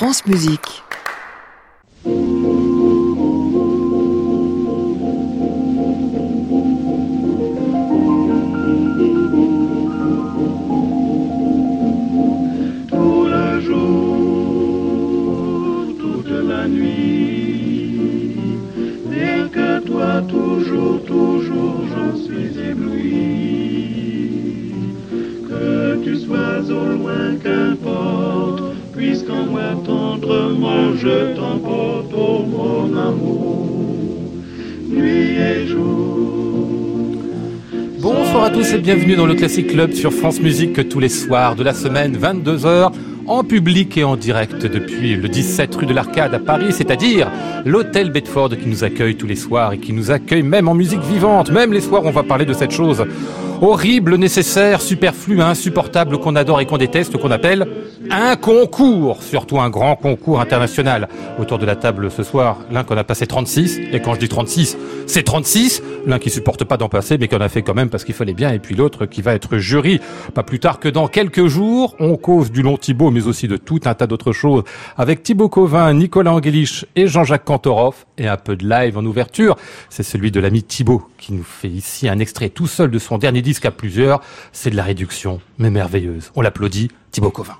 France Musique. Bonsoir à tous et bienvenue dans le Classic Club sur France Musique tous les soirs de la semaine, 22h, en public et en direct depuis le 17 rue de l'Arcade à Paris, c'est-à-dire l'hôtel Bedford qui nous accueille tous les soirs et qui nous accueille même en musique vivante. Même les soirs, on va parler de cette chose horrible, nécessaire, superflue, insupportable qu'on adore et qu'on déteste, qu'on appelle un concours, surtout un grand concours international. Autour de la table ce soir, l'un qu'on a passé 36, et quand je dis 36, c'est 36, l'un qui supporte pas d'en passer, mais qu'on a fait quand même parce qu'il fallait bien, et puis l'autre qui va être jury. Pas plus tard que dans quelques jours, on cause du long Thibaut, mais aussi de tout un tas d'autres choses, avec Thibaut Covin, Nicolas Angelich et Jean-Jacques Cantoroff, et un peu de live en ouverture. C'est celui de l'ami Thibaut qui nous fait ici un extrait tout seul de son dernier disque à plusieurs. C'est de la réduction, mais merveilleuse. On l'applaudit, Thibaut Covin.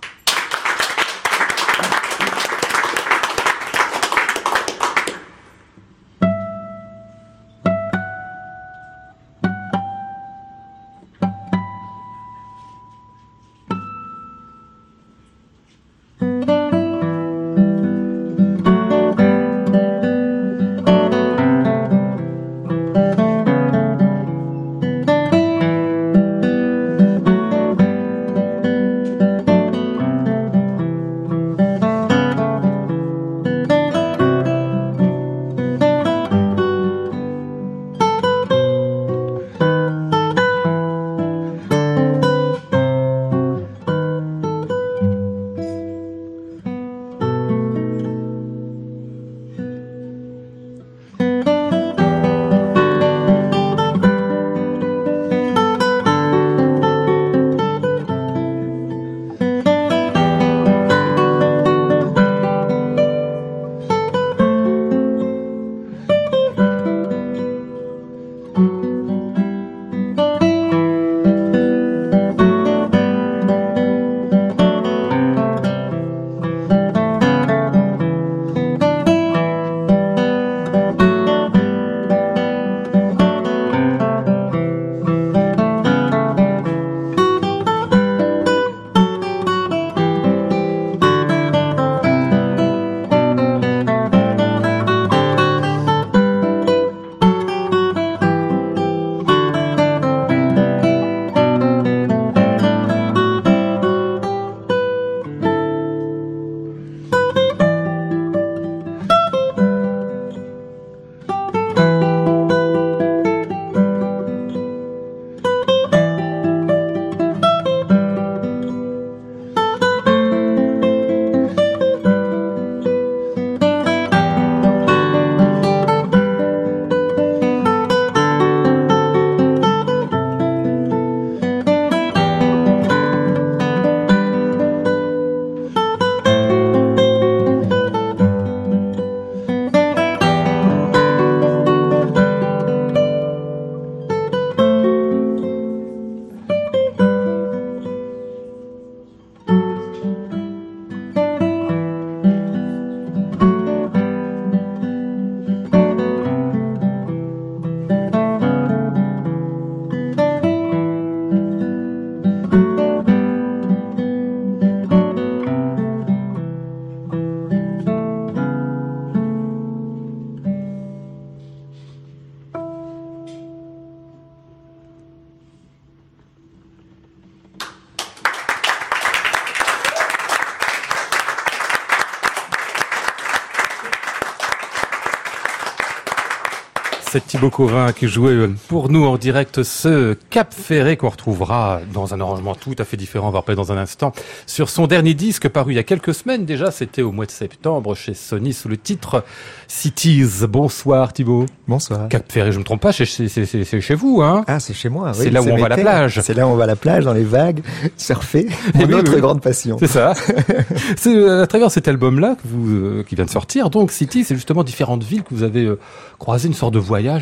the Thibaut Covin qui jouait euh, pour nous en direct ce Cap Ferré qu'on retrouvera dans un arrangement tout à fait différent, on va rappeler dans un instant, sur son dernier disque paru il y a quelques semaines déjà, c'était au mois de septembre chez Sony sous le titre Cities. Bonsoir Thibaut. Bonsoir. Cap Ferré, je me trompe pas, c'est chez vous, hein? Ah, c'est chez moi. C'est là où on va à la plage. C'est là où on va à la plage, dans les vagues, surfer. Mon oui, autre grande passion. C'est ça. c'est euh, à travers cet album-là que vous, euh, qui vient de sortir. Donc City, c'est justement différentes villes que vous avez euh, croisé une sorte de voyage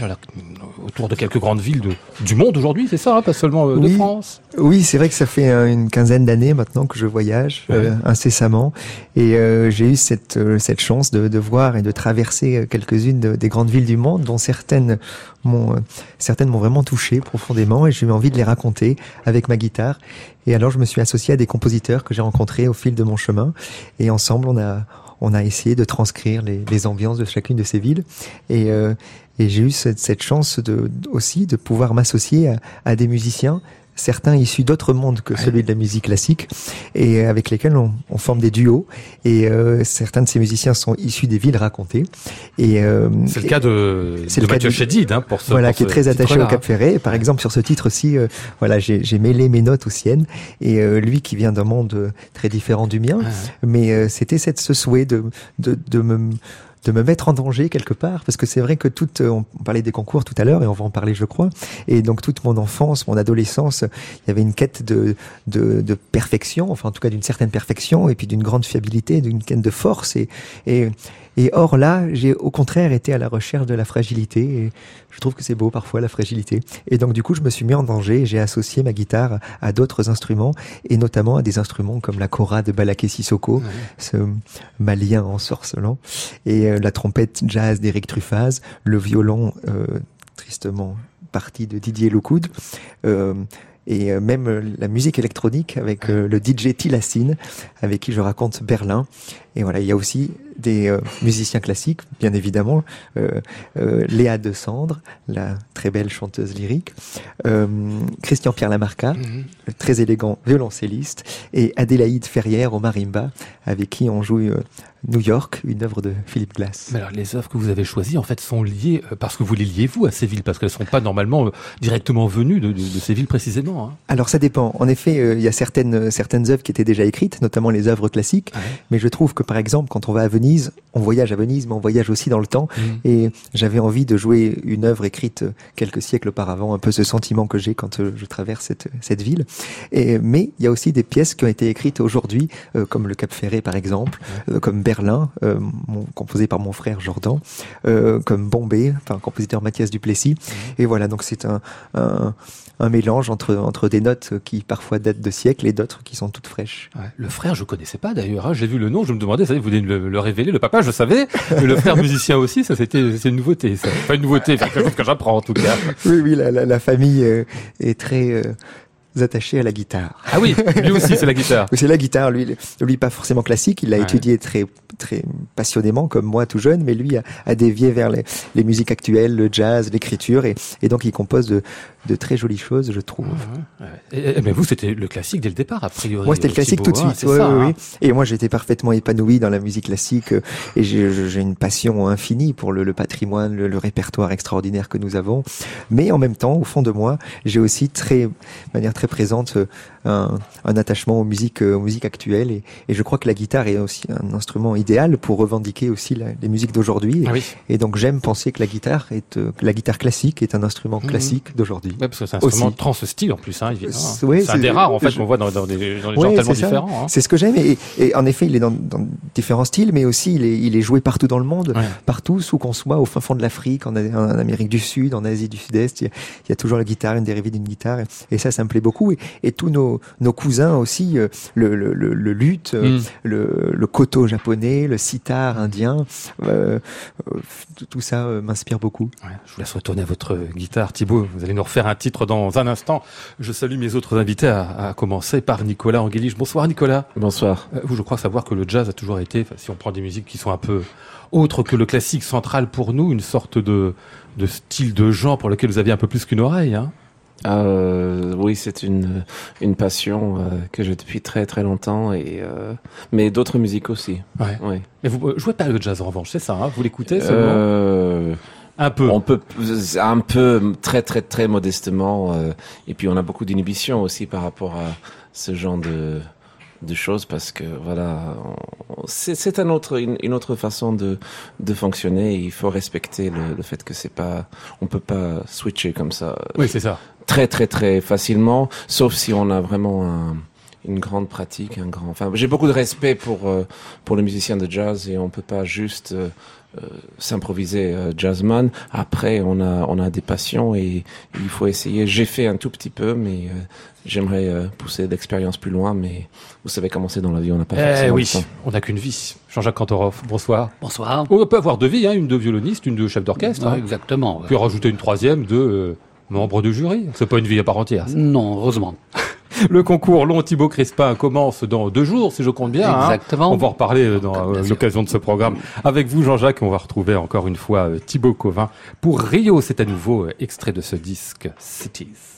autour de quelques grandes villes de, du monde aujourd'hui, c'est ça, hein, pas seulement de France. Oui, c'est vrai que ça fait une quinzaine d'années maintenant que je voyage incessamment, et j'ai eu cette cette chance de, de, voir et de traverser quelques-unes des grandes villes du monde, dont certaines m'ont certaines m'ont vraiment touché profondément, et j'ai eu envie de les raconter avec ma guitare. Et alors je me suis associé à des compositeurs que j'ai rencontrés au fil de mon chemin, et ensemble on a on a essayé de transcrire les, les ambiances de chacune de ces villes. Et, euh, et j'ai eu cette, cette, chance de, aussi de pouvoir m'associer à, à, des musiciens certains issus d'autres mondes que celui de la musique classique et avec lesquels on, on forme des duos. Et euh, certains de ces musiciens sont issus des villes racontées. Et euh, c'est le cas de, c'est le Mathieu Chédid hein, pour ce voilà pour qui est très attaché au Cap Ferré. Par exemple sur ce titre-ci euh, voilà j'ai mêlé mes notes aux siennes. Et euh, lui qui vient d'un monde très différent du mien. Mais euh, c'était cette ce souhait de de, de me de me mettre en danger quelque part, parce que c'est vrai que toute, on parlait des concours tout à l'heure, et on va en parler, je crois, et donc toute mon enfance, mon adolescence, il y avait une quête de, de, de perfection, enfin en tout cas d'une certaine perfection, et puis d'une grande fiabilité, d'une quête de force, et, et, et or là, j'ai au contraire été à la recherche de la fragilité, et je trouve que c'est beau parfois la fragilité. Et donc du coup, je me suis mis en danger, et j'ai associé ma guitare à d'autres instruments, et notamment à des instruments comme la kora de Balaké Sissoko, ouais. ce malien ensorcelant, et euh, la trompette jazz d'Éric Truffaz, le violon euh, tristement parti de Didier Loukoud, euh, et même la musique électronique avec euh, le DJ Tilassine, avec qui je raconte Berlin. Et voilà, il y a aussi des euh, musiciens classiques, bien évidemment, euh, euh, Léa de Cendre, la très belle chanteuse lyrique, euh, Christian Pierre Lamarca, mm -hmm. le très élégant violoncelliste, et Adélaïde Ferrière au marimba, avec qui on joue New York, une œuvre de Philippe Glass. Mais alors, les œuvres que vous avez choisies, en fait, sont liées parce que vous les liez vous à ces villes, parce qu'elles ne sont pas normalement directement venues de, de, de ces villes précisément. Hein. Alors, ça dépend. En effet, il y a certaines certaines œuvres qui étaient déjà écrites, notamment les œuvres classiques. Ah ouais. Mais je trouve que, par exemple, quand on va à Venise, on voyage à Venise, mais on voyage aussi dans le temps. Mmh. Et j'avais envie de jouer une œuvre écrite quelques siècles auparavant, un peu ce sentiment que j'ai quand je traverse cette, cette ville. Et, mais il y a aussi des pièces qui ont été écrites aujourd'hui, euh, comme le Cap Ferré par exemple, mmh. euh, comme Berlin, euh, mon, composé par mon frère Jordan, euh, comme Bombay, enfin compositeur Mathias Duplessis. Mmh. Et voilà, donc c'est un, un, un, mélange entre, entre des notes qui parfois datent de siècles et d'autres qui sont toutes fraîches. Ouais. Le frère, je connaissais pas d'ailleurs. Hein. J'ai vu le nom, je me demandais, ça, vous le, le révéler. Le papa, je savais, mais le frère musicien aussi, ça c'était c'est une nouveauté. Ça. Pas une nouveauté, c'est quelque chose que j'apprends en tout cas. Oui, oui, la, la, la famille euh, est très euh, attaché à la guitare. Ah oui, lui aussi c'est la guitare. c'est la guitare. Lui, lui pas forcément classique. Il l'a ouais. étudié très très passionnément comme moi tout jeune, mais lui a, a dévié vers les, les, musiques actuelles, le jazz, l'écriture, et, et, donc il compose de, de, très jolies choses, je trouve. Mmh, et, mais vous, c'était le classique dès le départ, a priori. Moi, c'était le classique tout de suite. Ouais, ça, oui, hein. Et moi, j'étais parfaitement épanoui dans la musique classique, et j'ai une passion infinie pour le, le patrimoine, le, le, répertoire extraordinaire que nous avons. Mais en même temps, au fond de moi, j'ai aussi très, de manière très présente, un, un, attachement aux musiques, aux musiques actuelles, et, et je crois que la guitare est aussi un instrument idéal pour revendiquer aussi la, les musiques d'aujourd'hui. Ah oui. Et donc j'aime penser que la guitare est euh, la guitare classique est un instrument mmh. classique d'aujourd'hui. Ouais, parce que c'est un instrument trans style en plus, hein, évidemment. Ouais, c'est un des rares en fait qu'on voit dans, dans des, dans des ouais, genres tellement différents. Hein. C'est ce que j'aime et, et, en effet il est dans, dans, différents styles, mais aussi il est, il est joué partout dans le monde, partout où qu'on soit, au fin fond de l'Afrique, en, en, Amérique du Sud, en Asie du Sud-Est, il, il, y a toujours la guitare, une dérivée d'une guitare, et, et, ça, ça me plaît beaucoup. Et, et tous nos, nos cousins aussi, euh, le, le, le, le luth, mm. le, le koto japonais, le sitar indien, euh, euh, tout ça euh, m'inspire beaucoup. Ouais, je vous laisse retourner à votre guitare, Thibaut. Vous allez nous refaire un titre dans un instant. Je salue mes autres invités, à, à commencer par Nicolas Anguiliche. Bonsoir Nicolas. Bonsoir. vous, je crois savoir que le jazz a toujours été, si on prend des musiques qui sont un peu autres que le classique central pour nous, une sorte de, de style de genre pour lequel vous aviez un peu plus qu'une oreille. Hein euh, oui, c'est une, une passion euh, que j'ai depuis très très longtemps, et, euh, mais d'autres musiques aussi. Ouais. ouais. Mais vous jouez pas le jazz en revanche, c'est ça hein Vous l'écoutez euh, Un peu. On peut un peu très très très modestement. euh, et puis on a beaucoup d'inhibitions aussi par rapport à ce genre de de choses parce que voilà, c'est c'est un autre une, une autre façon de de fonctionner. Il faut respecter le, le fait que c'est pas on peut pas switcher comme ça Oui, c'est ça. très très très facilement, sauf si on a vraiment un- une grande pratique, un grand. Enfin, j'ai beaucoup de respect pour euh, pour les musiciens de jazz et on peut pas juste euh, s'improviser euh, jazzman. Après, on a on a des passions et il faut essayer. J'ai fait un tout petit peu, mais euh, j'aimerais euh, pousser l'expérience plus loin. Mais vous savez comment c'est dans la vie, on n'a pas Eh forcément oui, le temps. on n'a qu'une vie. Jean-Jacques Kantorov, bonsoir. Bonsoir. On peut avoir deux vies, hein, une de violoniste, une de chef d'orchestre. Ouais, hein. exactement. ouais. Puis rajouter une troisième de euh, membre du jury. C'est pas une vie à part entière. ça. Non, heureusement. Le concours Long Thibaut Crispin commence dans deux jours, si je compte bien. hein. Exactement. On va en reparler euh, dans euh, l'occasion de ce programme. Avec vous, Jean-Jacques, on va retrouver encore une fois euh, Thibaut Covin. Pour Rio, c'est à nouveau extrait de ce disque Cities.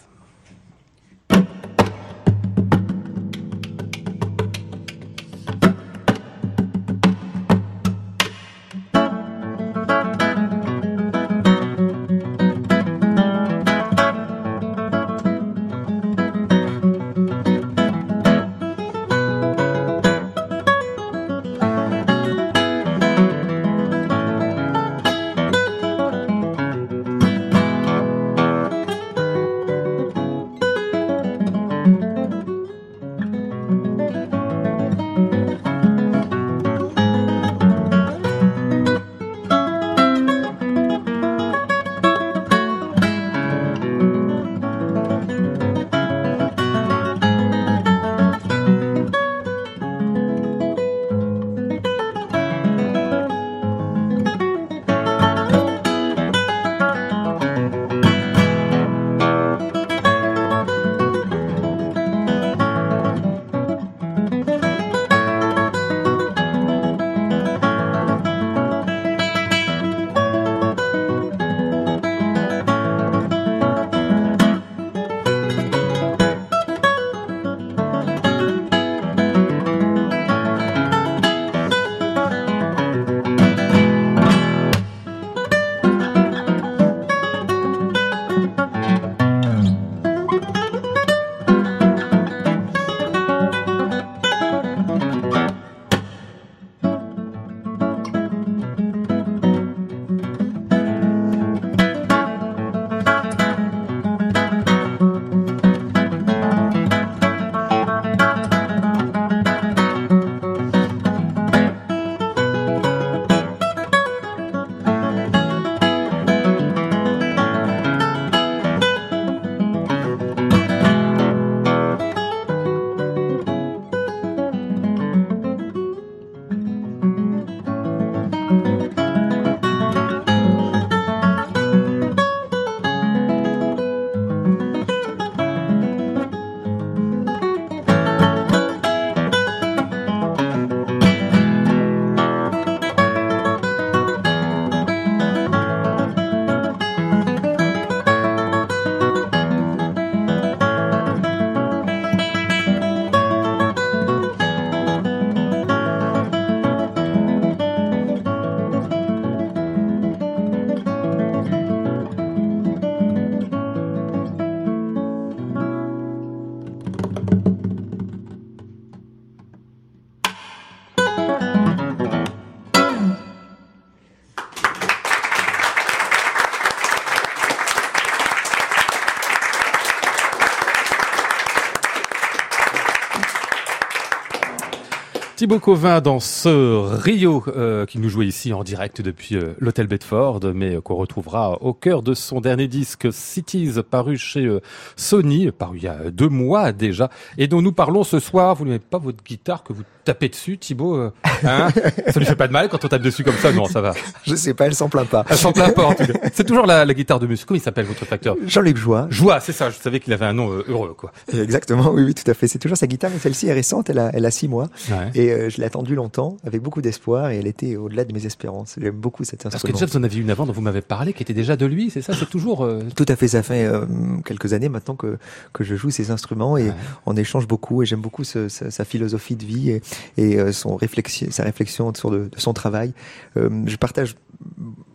Thibaut Covin dans ce Rio euh, qui nous jouait ici en direct depuis euh, l'hôtel Bedford, mais euh, qu'on retrouvera au cœur de son dernier disque Cities, paru chez euh, Sony, paru il y a deux mois déjà, et dont nous parlons ce soir. Vous n'avez pas votre guitare que vous tapez dessus, Thibaut euh, hein Ça lui fait pas de mal quand on tape dessus comme ça Non, ça va. Je sais pas, elle s'en plaint pas. Elle s'en plaint pas en tout cas. C'est toujours la, la guitare de monsieur. Comment il s'appelle votre facteur? Jean-Luc Joie. Joie, c'est ça. Je savais qu'il avait un nom euh, heureux, quoi. Exactement, oui, oui, tout à fait. C'est toujours sa guitare, mais celle-ci est récente, elle a, elle a six mois. Ouais. Et euh, je l'ai attendue longtemps, avec beaucoup d'espoir, et elle était au-delà de mes espérances. J'aime beaucoup cet Parce que instrument. déjà, vous en aviez une avant dont vous m'avez parlé, qui était déjà de lui, c'est ça? C'est toujours... euh, Tout à fait, ça fait euh, quelques années maintenant que, que je joue ces instruments et Ouais. on échange beaucoup et j'aime beaucoup ce- sa, sa philosophie de vie et, et, euh, son réflexion, sa réflexion sur de, de son travail. Euh, je partage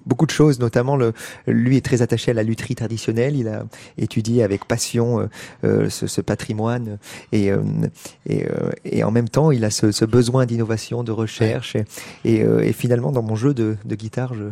beaucoup de choses, notamment le, lui est très attaché à la lutherie traditionnelle. Il a étudié avec passion euh, ce, ce, patrimoine et, et, et, en même temps, il a ce, ce besoin d'innovation, de recherche. Et, et, finalement, dans mon jeu de, de guitare, je,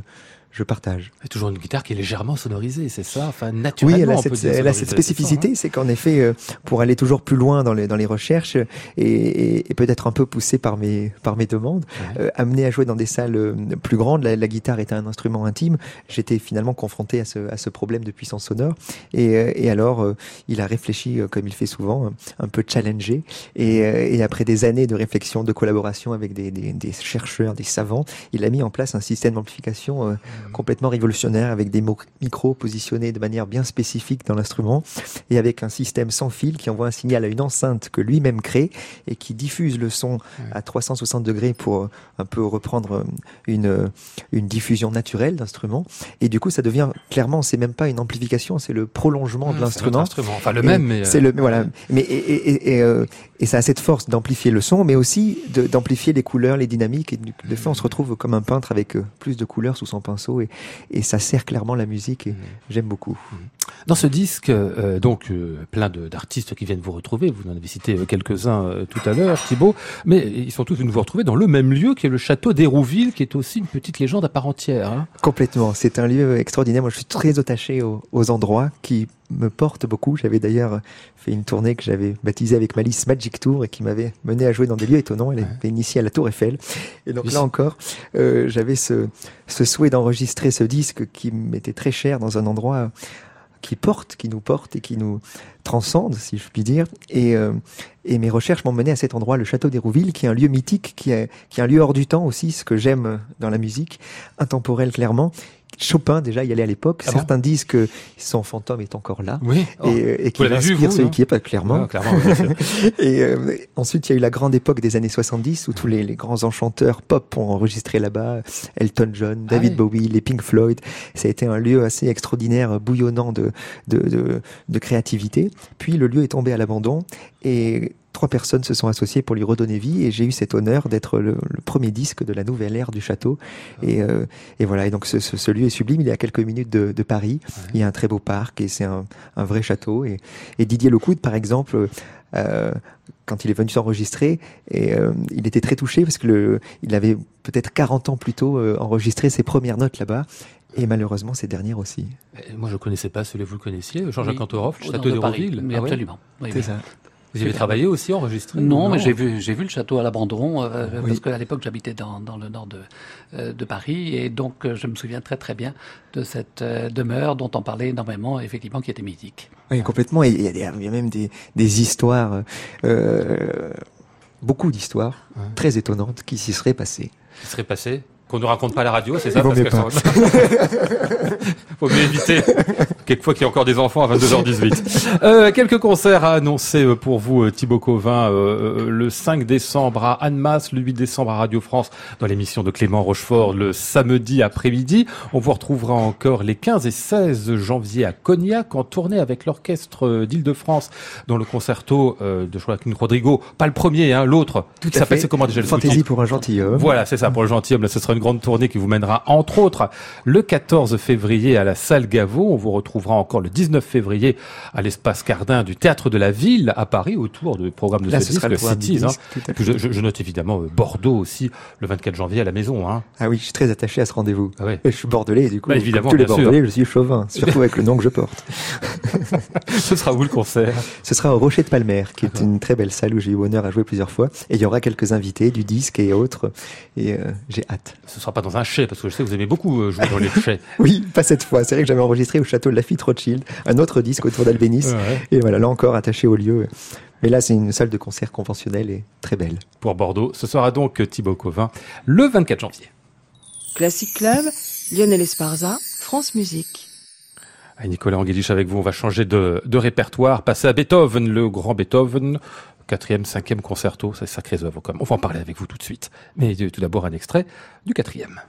je partage. C'est toujours une guitare qui est légèrement sonorisée, c'est ça Enfin, naturellement. Oui, elle a, cette, elle a cette, spécificité, hein. c'est qu'en effet, euh, pour aller toujours plus loin dans les, dans les recherches et, et, et peut-être un peu poussé par mes, par mes demandes, ouais. euh, amené à jouer dans des salles euh, plus grandes, la, la guitare est un instrument intime, j'étais finalement confronté à ce, à ce problème de puissance sonore. Et, et alors, il a réfléchi, comme il fait souvent, un peu challengé. Et, et après des années de réflexion, de collaboration avec des, des, des chercheurs, des savants, il a mis en place un système d'amplification complètement révolutionnaire avec des micros positionnés de manière bien spécifique dans l'instrument et avec un système sans fil qui envoie un signal à une enceinte que lui-même crée et qui diffuse le son à 360 degrés pour un peu reprendre une, une diffusion naturelle d'instrument. Et du coup, ça devient clairement, c'est même pas une amplification, c'est le prolongement mmh, de l'instrument. Enfin, le même, mais. C'est le, voilà. Mais, et, et, et, euh, et ça a cette force d'amplifier le son, mais aussi d'amplifier les couleurs, les dynamiques. Et de fait, on se retrouve comme un peintre avec euh, plus de couleurs sous son pinceau et, et ça sert clairement la musique et mmh. j'aime beaucoup. Mmh. Dans ce disque, euh, donc euh, plein d'artistes qui viennent vous retrouver, vous en avez cité quelques-uns euh, tout à l'heure, Thibaut, mais ils sont tous venus vous retrouver dans le même lieu qui est le château d'Hérouville, qui est aussi une petite légende à part entière. Hein. Complètement, c'est un lieu extraordinaire. Moi, je suis très attaché aux, aux endroits qui me porte beaucoup. J'avais d'ailleurs fait une tournée que j'avais baptisée avec Malice Magic Tour et qui m'avait mené à jouer dans des lieux étonnants. Elle était initiée à la Tour Eiffel. Et donc oui. là encore, euh, j'avais ce, ce souhait d'enregistrer ce disque qui m'était très cher dans un endroit qui porte, qui nous porte et qui nous transcende, si je puis dire. Et, euh, mes recherches m'ont mené à cet endroit, le château d'Hérouville, qui est un lieu mythique, qui est, qui est un lieu hors du temps aussi, ce que j'aime dans la musique, intemporel clairement, Chopin déjà y allait à l'époque. Ah Certains bon disent que son fantôme est encore là oui. oh. et, et qu'il inspire celui qui est pas clairement. Ah, clairement et euh, ensuite, il y a eu la grande époque des années 70 où tous les, les grands enchanteurs pop ont enregistré là-bas. Elton John, David ah, oui. Bowie, les Pink Floyd. Ça a été un lieu assez extraordinaire, bouillonnant de, de, de, de créativité. Puis le lieu est tombé à l'abandon et trois personnes se sont associées pour lui redonner vie et j'ai eu cet honneur d'être le, le, premier disque de la nouvelle ère du château. Et, euh, et voilà, et donc ce, ce, ce, lieu est sublime, il est à quelques minutes de, de Paris, ouais. il y a un très beau parc et c'est un, un, vrai château. Et, et Didier Lecoud, par exemple, euh, quand il est venu s'enregistrer, et euh, il était très touché parce que le, il avait peut-être 40 ans plus tôt euh, enregistré ses premières notes là-bas. Et malheureusement, ces dernières aussi. Moi, je ne connaissais pas celui vous le connaissiez, Jean-Jacques oui, Antoroff, le château d'Hérouville. Oui, absolument. Ah, oui, c'est ça. Vous y avez travaillé aussi, enregistré Non, non mais j'ai vu, j'ai vu le château à l'abandon, euh, oui. parce qu'à l'époque j'habitais dans, dans, le nord de, euh, de Paris, et donc euh, je me souviens très très bien de cette euh, demeure dont on parlait énormément, effectivement, qui était mythique. Oui, complètement, et il y a, des, il y a même des, des histoires, beaucoup d'histoires ouais. très étonnantes qui s'y seraient passées. Qui seraient passées qu'on ne raconte pas à la radio, c'est ça parce que sont... Faut mieux éviter. Quelquefois qu'il y a encore des enfants à 22h18. Euh, quelques concerts à annoncer euh, pour vous, euh, Thibaut Covin, euh, le 5 décembre à Annemasse, le 8 décembre à Radio France, dans l'émission de Clément Rochefort, le samedi après-midi. On vous retrouvera encore les 15 et 16 janvier à Cognac, en tournée avec l'orchestre d'Île-de-France, dans le concerto de Joaquin Rodrigo. Pas le premier, hein, l'autre. Tout à fait. C'est comment déjà le Fantaisie pour un gentilhomme. Voilà, c'est ça, pour le gentilhomme. Là, ce sera une grande tournée qui vous mènera entre autres le 14 février à la salle Gaveau. On vous retrouvera encore le 19 février à l'espace Cardin du Théâtre de la Ville à Paris autour du programme de Là, ce, ce disque Cities. Hein. Je, je, je, note évidemment euh, Bordeaux aussi le 24 janvier à la maison. Hein. Ah oui, je suis très attaché à ce rendez-vous. Ah ouais. Je suis bordelais du coup. Bah, évidemment, tous les bordelais, sûr. je suis chauvin, surtout avec le nom que je porte. ce sera où le concert? Ce sera au Rocher de Palmer, qui est une très belle salle où j'ai eu l'honneur à jouer plusieurs fois. Et il y aura quelques invités du disque et autres. Et euh, j'ai hâte. Ce sera pas dans un chai, parce que je sais que vous aimez beaucoup euh, jouer dans les chais. oui, pas cette fois. C'est vrai que j'avais enregistré au château de Lafitte Rothschild, un autre disque autour d'Albéniz. Ouais. Et voilà, là encore attaché au lieu. Mais là, c'est une salle de concert conventionnelle et très belle. Pour Bordeaux, ce sera donc Thibaut Covin le 24 janvier. Classic Club, Lionel Esparza, France Musique. Nicolas Anguilich avec vous, on va changer de, de, répertoire, passer à Beethoven, le grand Beethoven, quatrième, cinquième concerto, c'est sacré œuvre comme. On va en parler avec vous tout de suite. Mais tout d'abord un extrait du quatrième.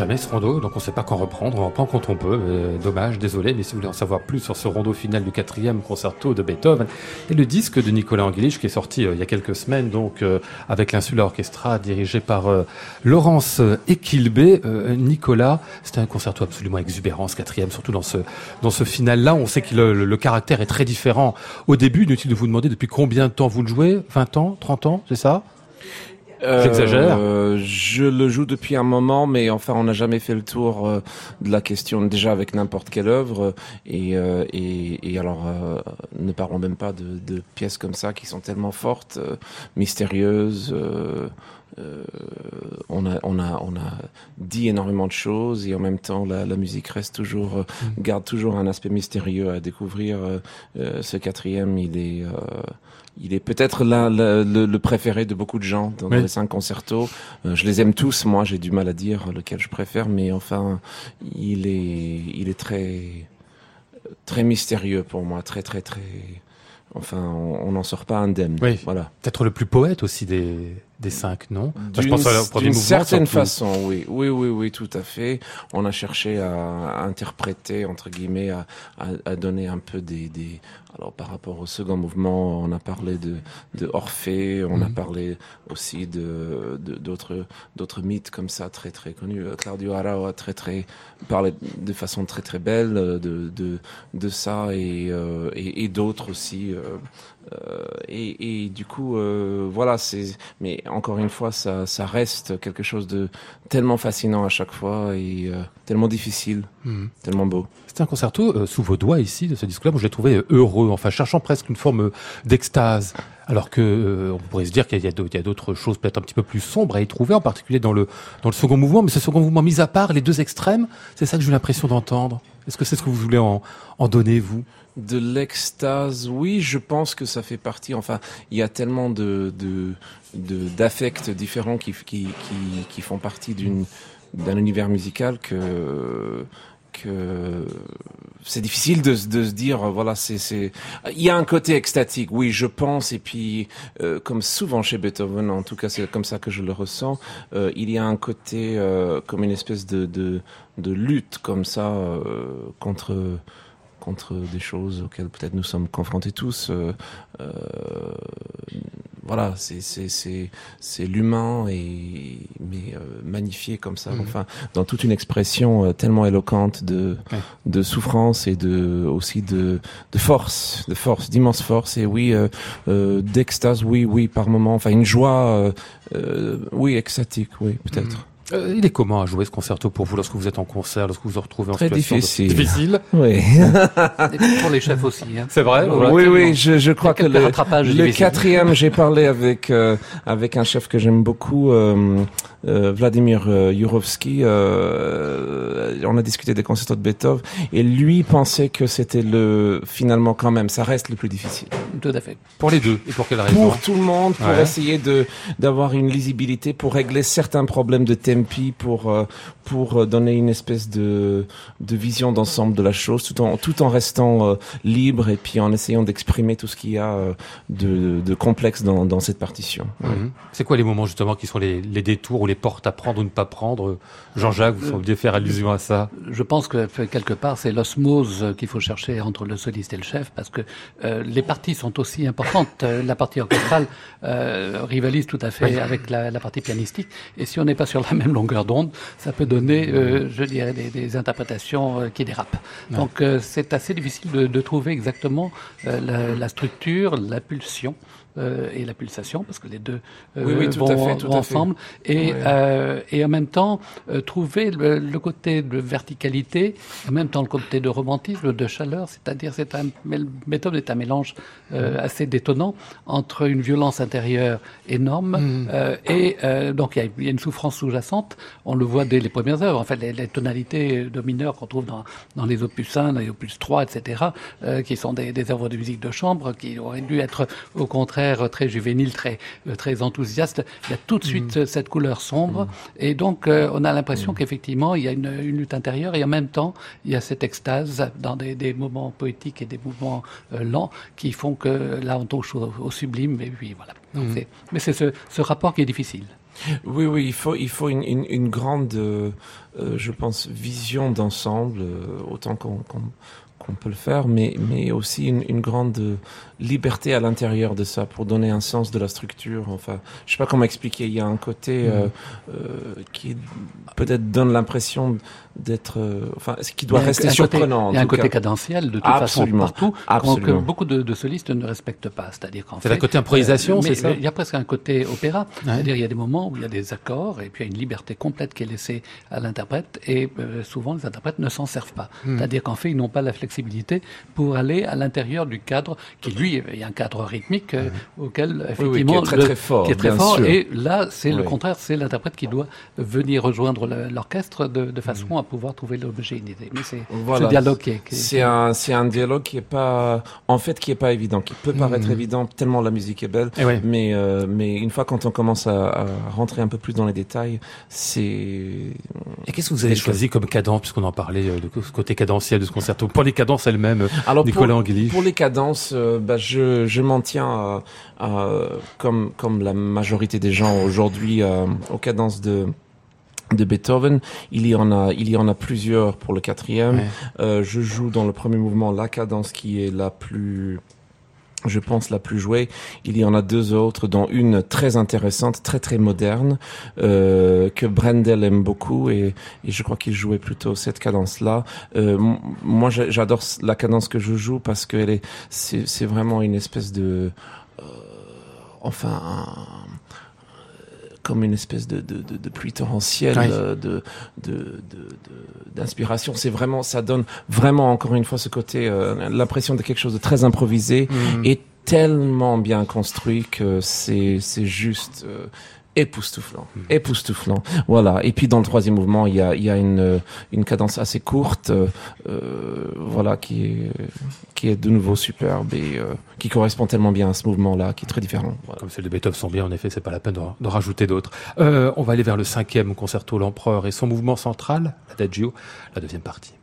Jamais ce rondo, donc on sait pas quand reprendre, on reprend quand on peut. dommage, désolé, mais si vous voulez en savoir plus sur ce rondo final du quatrième concerto de Beethoven et le disque de Nicolas Angelich qui est sorti euh, il y a quelques semaines, donc euh, avec l'Insula Orchestra dirigé par euh, Laurence Equilbé. Nicolas, c'était un concerto absolument exubérant, ce quatrième, surtout dans ce dans ce final-là. On sait que le, le, caractère est très différent. Au début, inutile de vous demander depuis combien de temps vous le jouez? 20 ans, 30 ans, c'est ça? J'exagère. Euh, je le joue depuis un moment, mais enfin, on n'a jamais fait le tour euh, de la question déjà avec n'importe quelle œuvre. Et, euh, et, et, alors, euh, ne parlons même pas de, de, pièces comme ça qui sont tellement fortes, mystérieuses. on a, on a, on a dit énormément de choses et en même temps la, la musique reste toujours, mm. garde toujours un aspect mystérieux à découvrir. ce quatrième, il est il est peut-être le, le, préféré de beaucoup de gens dans, les cinq concertos. Euh, je les aime tous, moi j'ai du mal à dire lequel je préfère, mais enfin, il est, il est très, très mystérieux pour moi, très très très. Enfin, on n'en sort pas indemne. Oui. Voilà. Peut-être le plus poète aussi des, des cinq, non D'une certaine façon, oui. Oui, oui, oui, tout à fait. On a cherché à, interpréter, entre guillemets, à, à, donner un peu des, des, alors par rapport au second mouvement, on a parlé de, de Orphée, on a mhm. parlé aussi de d'autres d'autres mythes comme ça très très connus. Euh, Claudio Arau a très très parlé de façon très très belle de de, de ça et euh, et, et d'autres aussi. Euh, euh, et, et, du coup, euh, voilà, c'est. Mais encore une fois, ça, ça reste quelque chose de tellement fascinant à chaque fois et euh, tellement difficile, mhm. tellement beau. C'était un concerto sous vos doigts ici de ce disque-là. Moi, je l'ai trouvé heureux, enfin cherchant presque une forme d'extase. Alors que on pourrait se dire qu'il y a d'autres choses peut-être un petit peu plus sombres à y trouver, en particulier dans le dans le second mouvement. Mais ce second mouvement, mis à part les deux extrêmes, c'est ça que j'ai eu l'impression d'entendre. Est-ce que c'est ce que vous voulez en, en donner vous? De l'extase, oui, je pense que ça fait partie. Enfin, il y a tellement de d'affects différents qui, qui, qui, font partie d'une d'un univers musical que que c'est difficile de, de, se dire voilà c'est c'est il y a un côté extatique oui je pense et puis euh, comme souvent chez Beethoven en tout cas c'est comme ça que je le ressens euh, il y a un côté euh, comme une espèce de, de lutte comme ça contre contre des choses auxquelles peut-être nous sommes confrontés tous. Euh, euh, voilà, c'est l'humain et mais euh, magnifié comme ça. Mhm. Enfin, dans toute une expression tellement éloquente de de souffrance et de aussi de de force, de force, d'immense force. Et oui, d'extase, oui, oui, par moment. Enfin, une joie, oui, extatique, oui, peut-être. Mhm. Euh, il est comment à jouer ce concerto pour vous lorsque vous êtes en concert, lorsque vous vous retrouvez en Très situation difficile. difficile Oui. pour les chefs aussi. Hein. C'est vrai. oui, oui, je, je crois que le, le quatrième, j'ai parlé avec euh, avec un chef que j'aime beaucoup, euh, euh Vladimir Yurovsky. on a discuté des concertos de Beethoven et lui pensait que c'était le finalement quand même, ça reste le plus difficile. Tout à fait. Pour les deux et pour quelle raison? Pour tout le monde, pour essayer de d'avoir une lisibilité, pour régler certains problèmes de thème pour euh, pour donner une espèce de de vision d'ensemble de la chose, tout en tout en restant euh, libre et puis en essayant d'exprimer tout ce qu'il y a euh, de, de complexe dans, dans cette partition. Mhm. C'est quoi les moments justement qui sont les, les détours ou les portes à prendre ou ne pas prendre? Jean-Jacques, vous semblez faire allusion à ça. Je pense que quelque part c'est l'osmose qu'il faut chercher entre le soliste et le chef parce que les parties sont aussi importantes. La partie orchestrale rivalise tout à fait avec la, la partie pianistique et si on n'est pas sur la même longueur d'onde, ça peut donner, euh, je dirais, des, interprétations euh, qui dérapent. Donc euh, c'est assez difficile de, trouver exactement la, structure, la pulsion. Euh, et la pulsation, parce que les deux euh, vont, ensemble, et, euh, et en même temps trouver le, côté de verticalité, en même temps le côté de romantisme, de chaleur, c'est-à-dire c'est un méthode est un mélange assez détonnant entre une violence intérieure énorme mm. et donc il y, a une souffrance sous-jacente. On le voit dès les premières œuvres. En fait, les, tonalités de mineurs qu'on trouve dans, dans les opus 1, les opus 3, etc., qui sont des, des œuvres de musique de chambre, qui auraient dû être au contraire très juvénile, très euh, très enthousiaste. Il y a tout de suite mm. cette couleur sombre, mm. et donc euh, on a l'impression mm. qu'effectivement il y a une, lutte intérieure, et en même temps il y a cette extase dans des, moments poétiques et des mouvements euh, lents qui font que là on touche au, sublime. Et puis voilà. mais c'est ce, ce rapport qui est difficile. Oui, oui, il faut, il faut une, une, une grande, euh, euh, je pense, vision d'ensemble, euh, autant qu'on peut le faire, mais, mais aussi une, une grande euh, liberté à l'intérieur de ça pour donner un sens de la structure. Enfin, je sais pas comment expliquer. Il y a un côté euh, euh, qui peut-être donne l'impression d'être, euh, enfin, ce qui doit Il y a un- rester côté- surprenant. en Il y a un côté cas. cadentiel de toute Absolument. façon partout, Absolument. que beaucoup de, de solistes ne respectent pas. C'est-à-dire qu'en C'est fait, un côté improvisation, euh, c'est mais ça Il y a presque un côté opéra. C'est-à-dire il y a des moments où il y a des accords et puis il y a une liberté complète qui est laissée à l'interprète et euh, souvent les interprètes ne s'en servent pas. Hmm. C'est-à-dire qu'en fait ils n'ont pas la flexibilité pour aller à l'intérieur du cadre qui lui il y a un cadre rythmique euh, auquel oui, effectivement qui est très, le- très fort, qui est très fort et là c'est le Oui. contraire c'est l'interprète qui doit venir rejoindre l'orchestre de, de façon à pouvoir trouver l'homogénéité. Mais c'est Voilà. ce dialogue qui est, qui est- C'est un, c'est un dialogue qui est pas, en fait, qui est pas évident, qui peut paraître Mhm. évident tellement la musique est belle, Eh mais euh, mais une fois quand on commence à, à rentrer un peu plus dans les détails, c'est Et qu'est-ce que vous avez choisi comme cadence, puisqu'on en parlait euh, de ce côté cadentiel de ce concerto? Pour les cadences elles-mêmes, Nicolas pour, les cadences, euh, bah, je je m'en tiens à- comme comme la majorité des gens aujourd'hui euh, aux cadences de de Beethoven, il y en a, il y en a plusieurs pour le quatrième. Ouais. Euh, je joue dans le premier mouvement la cadence qui est la plus, je pense la plus jouée. Il y en a deux autres, dont une très intéressante, très très moderne, euh, que Brendel aime beaucoup et, et je crois qu'il jouait plutôt cette cadence-là. Euh, moi, j'a- j'adore la cadence que je joue parce que elle est, c'est, vraiment une espèce de, euh, enfin. Comme une espèce de, de, de, de pluie torrentielle, Oui. euh, de, de, de, de- d'inspiration. C'est vraiment, ça donne vraiment encore une fois ce côté, euh, l'impression de quelque chose de très improvisé Mhm. et tellement bien construit que c'est, c'est juste euh, époustouflant, époustouflant. Voilà. Et puis dans le troisième mouvement, il y a, il y a une, une cadence assez courte, euh, euh, voilà, qui est, qui est de nouveau superbe et euh, qui correspond tellement bien à ce mouvement-là, qui est très différent. Voilà. Comme celles de Beethoven sont bien, en effet, c'est pas la peine de, de rajouter d'autres. Euh, on va aller vers le cinquième concerto, l'Empereur et son mouvement central, l'Adagio, la deuxième partie.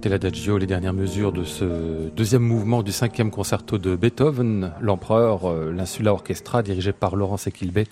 C'était l'adagio, les dernières mesures de ce deuxième mouvement du cinquième concerto de Beethoven, l'Empereur, euh, l'Insula Orchestra, dirigé par Laurence Equilbet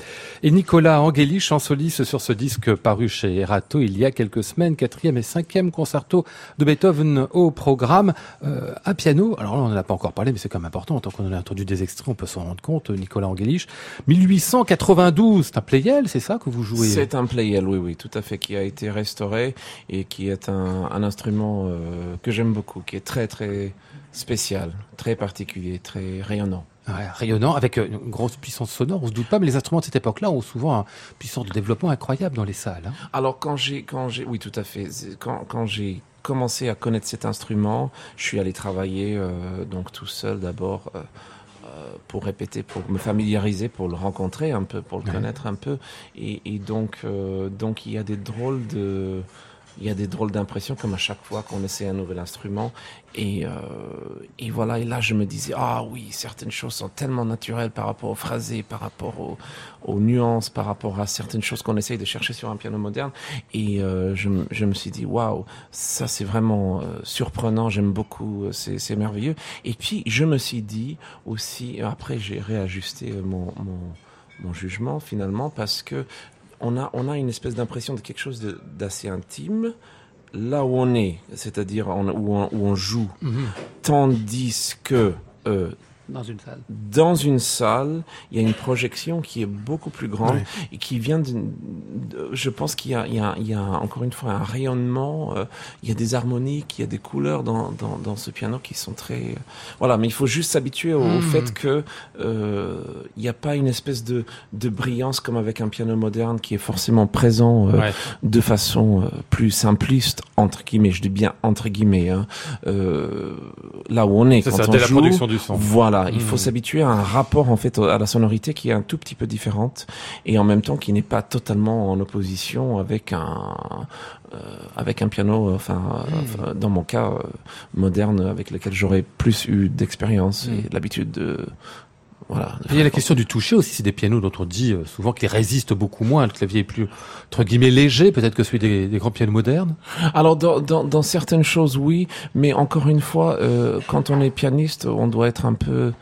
et Nicolas Angeli, chansoliste sur ce disque paru chez Erato il y a quelques semaines, quatrième et cinquième concerto de Beethoven au programme, euh, à piano. Alors là, on n'en a pas encore parlé, mais c'est quand même important. Tant qu'on en a entendu des extraits, on peut s'en rendre compte. Nicolas Angelich, 1892, c'est un playel, c'est ça que vous jouez? C'est un playel, oui, oui, tout à fait, qui a été restauré et qui est un, un instrument euh, que j'aime beaucoup, qui est très très spécial, très particulier, très rayonnant. Ouais, rayonnant, avec euh, une grosse puissance sonore, on se doute pas, mais les instruments de cette époque-là ont souvent une puissance de développement incroyable dans les salles. Hein. Alors quand j'ai, quand j'ai, oui, tout à fait, quand, quand j'ai commencé à connaître cet instrument, je suis allé travailler euh, donc tout seul d'abord. Euh, pour répéter, pour me familiariser, pour le rencontrer un peu, pour le connaître un peu. Et, et donc, euh, donc il y a des drôles de, il y a des drôles d'impressions comme à chaque fois qu'on essaie un nouvel instrument. Et, euh, et voilà, et là je me disais, ah oui, certaines choses sont tellement naturelles par rapport au phrasé, par rapport aux, nuances, par rapport à certaines choses qu'on essaye de chercher sur un piano moderne. Et euh, je, je, me suis dit, waouh, ça c'est vraiment euh, surprenant, j'aime beaucoup, euh, c'est merveilleux. Et puis je me suis dit aussi, après j'ai réajusté mon mon jugement finalement parce que on a, on a une espèce d'impression de quelque chose d'assez intime là où on est, c'est-à-dire où, on, où on joue, mm -hmm. tandis que euh, dans une salle. Dans une salle, il y a une projection qui est beaucoup plus grande oui. et qui vient de, de je pense qu'il y, y, y, a encore une fois un rayonnement, euh, il y a des harmoniques, il y a des couleurs dans, dans, dans ce piano qui sont très, voilà. Mais il faut juste s'habituer au, mmh. au, fait que euh, il n'y a pas une espèce de, de brillance comme avec un piano moderne qui est forcément présent euh, ouais. de façon euh, plus simpliste entre guillemets. Je dis bien entre guillemets. Hein, là où on est ça, quand ça, on la joue. production du son. Voilà voilà, il faut s'habituer à un rapport en fait à la sonorité qui est un tout petit peu différente et en même temps qui n'est pas totalement en opposition avec un euh, avec un piano, enfin, mmh. enfin dans mon cas euh, moderne avec lequel j'aurais plus eu d'expérience mmh. et l'habitude de voilà. Il y a la question du toucher aussi. C'est des pianos dont on dit euh, souvent qu'ils résistent beaucoup moins. Le clavier est plus, entre guillemets, léger, peut-être que celui des, des, grands pianos modernes. Alors, dans, dans, dans, certaines choses, oui. Mais encore une fois, euh, quand on est pianiste, on doit être un peu...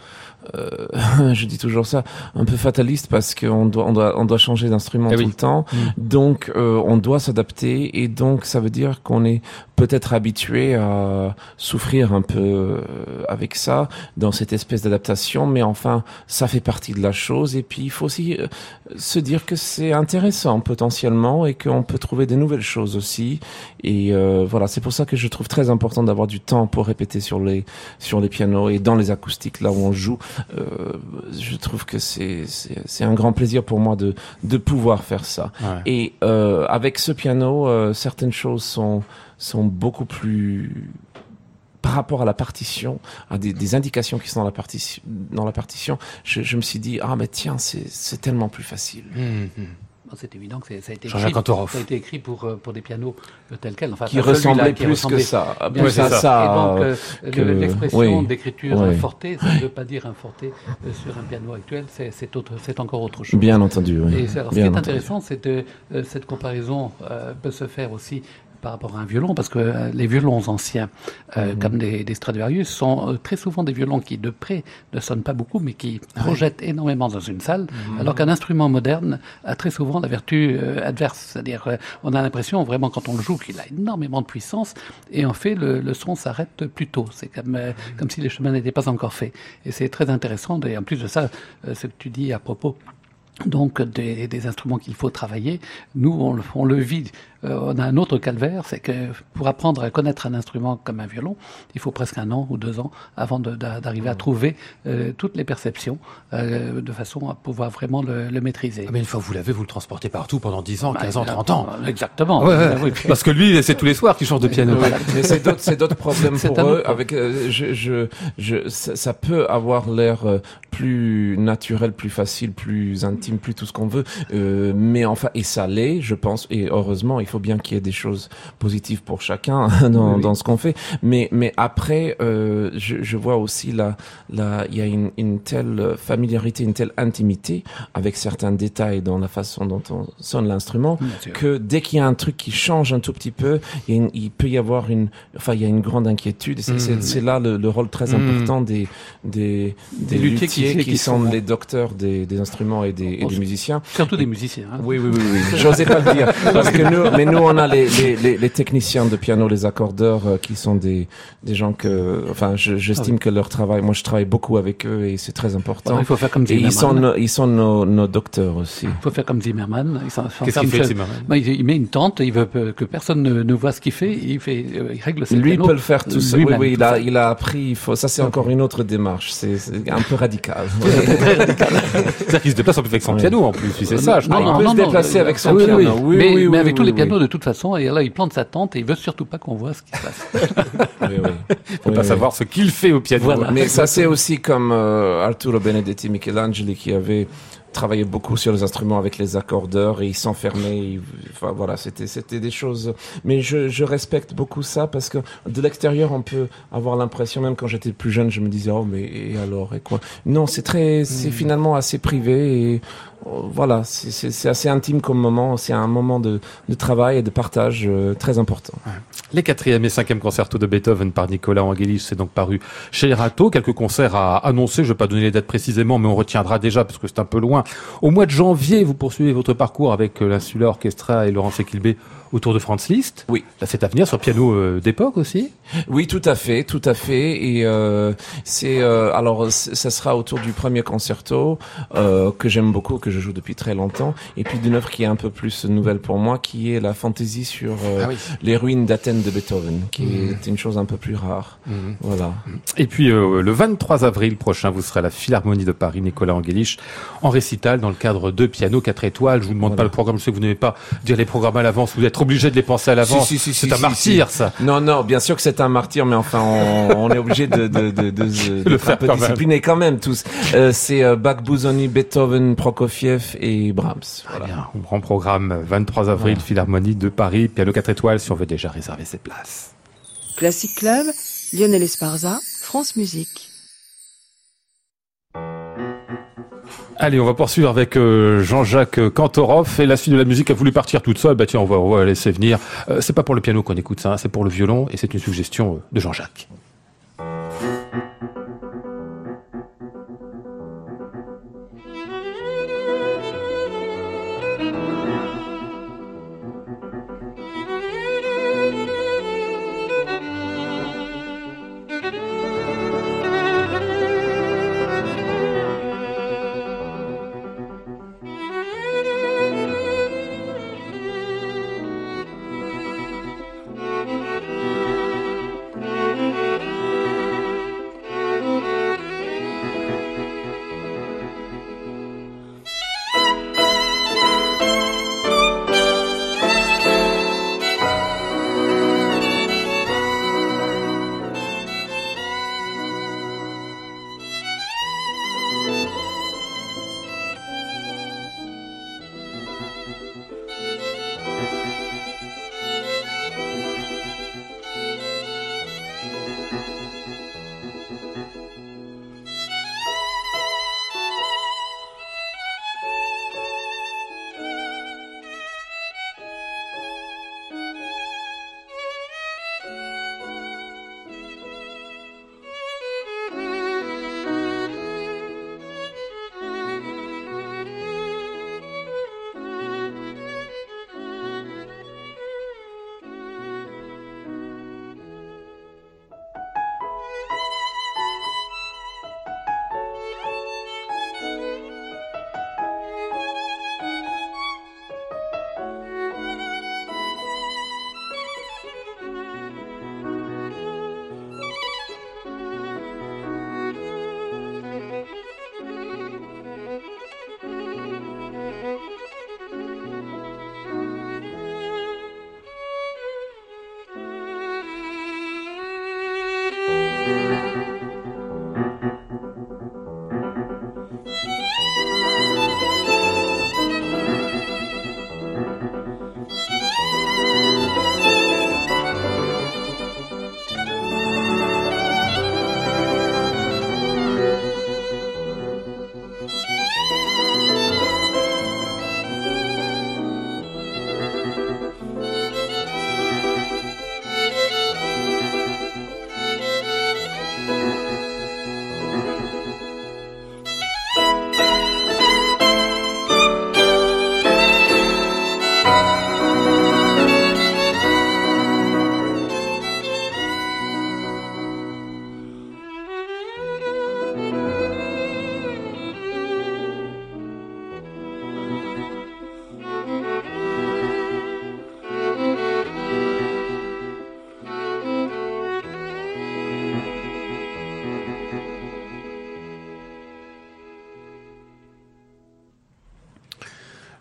Euh, je dis toujours ça, un peu fataliste parce qu'on doit, on doit, on doit changer d'instrument eh tout oui. le temps. Mmh. Donc, euh, on doit s'adapter et donc ça veut dire qu'on est peut-être habitué à souffrir un peu euh, avec ça dans cette espèce d'adaptation, mais enfin, ça fait partie de la chose. Et puis, il faut aussi euh, se dire que c'est intéressant potentiellement et qu'on peut trouver des nouvelles choses aussi. Et euh, voilà, c'est pour ça que je trouve très important d'avoir du temps pour répéter sur les sur les pianos et dans les acoustiques là où on joue. Euh, je trouve que c'est c'est un grand plaisir pour moi de de pouvoir faire ça. Ouais. Et euh, avec ce piano, euh, certaines choses sont sont beaucoup plus par rapport à la partition, à des, des indications qui sont dans la partition, dans la partition, je, je me suis dit ah mais tiens c'est tellement plus facile. Mmh, mmh. C'est évident que ça a été écrit, ça a été écrit pour, euh, pour des pianos tels quels. Enfin, qui ressemblaient plus ressemblait, que ça. Bien plus ça. ça. ça. Et donc, euh, l'expression oui, d'écriture oui. fortée, ça ne veut pas dire un forté euh, sur un piano actuel, c'est encore autre chose. Bien entendu. Oui. Et alors, ce qui est intéressant, c'est que cette comparaison euh, peut se faire aussi par rapport à un violon, parce que euh, les violons anciens, euh, mmh. comme des, des, Stradivarius, sont euh, très souvent des violons qui, de près, ne sonnent pas beaucoup, mais qui projettent ouais. énormément dans une salle, mmh. alors qu'un instrument moderne a très souvent la vertu euh, adverse. C'est-à-dire, euh, on a l'impression, vraiment, quand on le joue, qu'il a énormément de puissance, et en fait, le, le son s'arrête plus tôt. C'est comme, mmh. comme si les chemins n'étaient pas encore faits. Et c'est très intéressant, et en plus de ça, ce que tu dis à propos donc des, des instruments qu'il faut travailler. Nous, on, on le vit on a un autre calvaire, c'est que pour apprendre à connaître un instrument comme un violon, il faut presque un an ou deux ans avant d'arriver à trouver euh, toutes les perceptions euh, de façon à pouvoir vraiment le, le maîtriser. Ah mais une fois que vous l'avez, vous le transportez partout pendant 10 ans, 15 bah, ans, 30 ans. Exactement. Ouais, ouais, oui. Parce que lui, c'est tous les soirs qu'il change de piano. Voilà. mais c'est d'autres problèmes pour eux. Avec, euh, je, je, je, ça, ça, peut avoir l'air plus naturel, plus facile, plus intime plus tout ce qu'on veut. Euh, mais enfin, et ça l'est, je pense. Et heureusement, il faut bien qu'il y ait des choses positives pour chacun dans, dans ce qu'on fait. Mais, mais après, euh, je, je vois aussi là, là, il y a une, une telle familiarité, une telle intimité avec certains détails dans la façon dont on sonne l'instrument que dès qu'il y a un truc qui change un tout petit peu, il, y a une- il peut y avoir une, enfin, il y a une grande inquiétude. C'est c'est là le, le rôle très Mhm. important des, des, des, luthiers luthiers, qui- qui, qui sont sont- les docteurs des, des instruments et des, et des se- musiciens. Surtout des musiciens. hein. Oui, oui, oui, oui. J'osais pas le dire. Parce que nous, mais nous, on a les, les, les, les techniciens de piano, les accordeurs, euh, qui sont des, des gens que, enfin, je- j'estime que leur travail, moi, je travaille beaucoup avec eux et c'est très important. Il faut faire comme Et ils sont, Zimmerman. nos, ils sont nos, nos docteurs aussi. Il faut faire comme Zimmerman. Il s'en- Qu'est-ce qu'il fait, Zimmerman Bah, il, il met une tente, il veut que personne ne, ne voit ce qu'il fait, il, fait euh, il règle ses Lui pianos peut le faire tout seul. Oui, lui-même, oui, il tout a, seul. il a appris. Il faut. Ça, c'est encore une autre démarche. C'est c'est un peu radical. C'est-à-dire qu'il se déplace un peu avec son piano en plus, sais Euh, ça, je non, crois. il non, peut non, se déplacer avec son ah oui, piano. Oui, Oui, mais, oui, mais oui, avec tous oui, les oui. Pianos de toute façon, et là il plante sa tente et il veut surtout pas qu'on voit ce qui se passe. Oui, oui. Faut Oui, pas oui. savoir ce qu'il fait au piano. Voilà. Mais ça, c'est aussi comme euh, Arturo Benedetti Michelangeli qui avait travaillé beaucoup sur les instruments avec les accordeurs et il s'enfermait. Enfin voilà, c'était c'était des choses. Mais je, je respecte beaucoup ça parce que de l'extérieur, on peut avoir l'impression, même quand j'étais plus jeune, je me disais oh mais et alors et quoi? Non, c'est très, c'est finalement assez privé et voilà, c'est- assez intime comme moment. C'est un moment de, travail et de partage euh, très important. Les quatrième et cinquième concertos de Beethoven par Nicolas Angelis, c'est donc paru chez Erato. Quelques concerts à annoncer, je vais pas donner les dates précisément, mais on retiendra déjà parce que c'est un peu loin. Au mois de janvier, vous poursuivez votre parcours avec euh, l'Insula Orchestra et Laurence Equilbé autour de Franz Liszt. Oui. Là, c'est à venir sur piano euh, d'époque aussi. Oui, tout à fait, tout à fait. Et euh, c'est euh, alors ça sera autour du premier concerto euh, que j'aime beaucoup, que je joue depuis très longtemps, et puis d'une œuvre qui est un peu plus nouvelle pour moi, qui est la fantaisie sur euh, les ruines d'Athènes de Beethoven, qui est une chose un peu plus rare. Voilà. Et puis euh, le 23 avril prochain, vous serez à la Philharmonie de Paris, Nicolas Angelich, en récital dans le cadre de Piano 4 étoiles. Je vous demande Voilà. pas le programme, je sais que vous n'aimez pas dire les programmes à l'avance, vous êtes obligé de les penser à l'avance. Si, si, si, c'est si, un si, martyr, ça. Non, non, bien sûr que c'est un martyr, mais enfin, on, on est obligé de, de, de, de, de, Le faire un peu quand même. disciplinés quand même tous. Euh, c'est euh, Bach, Busoni, Beethoven, Prokofiev et Brahms. Voilà. bien. On prend programme 23 avril. Philharmonie de Paris, Piano 4 étoiles, si on veut déjà réserver ses places. Classic Club, Lionel Esparza, France Musique. Allez, on va poursuivre avec euh, Jean-Jacques Kantorov et la suite de la musique a voulu partir toute seule. Bah tiens, on va, laisser venir. Euh, c'est pas pour le piano qu'on écoute ça, hein, c'est pour le violon et c'est une suggestion euh, de Jean-Jacques.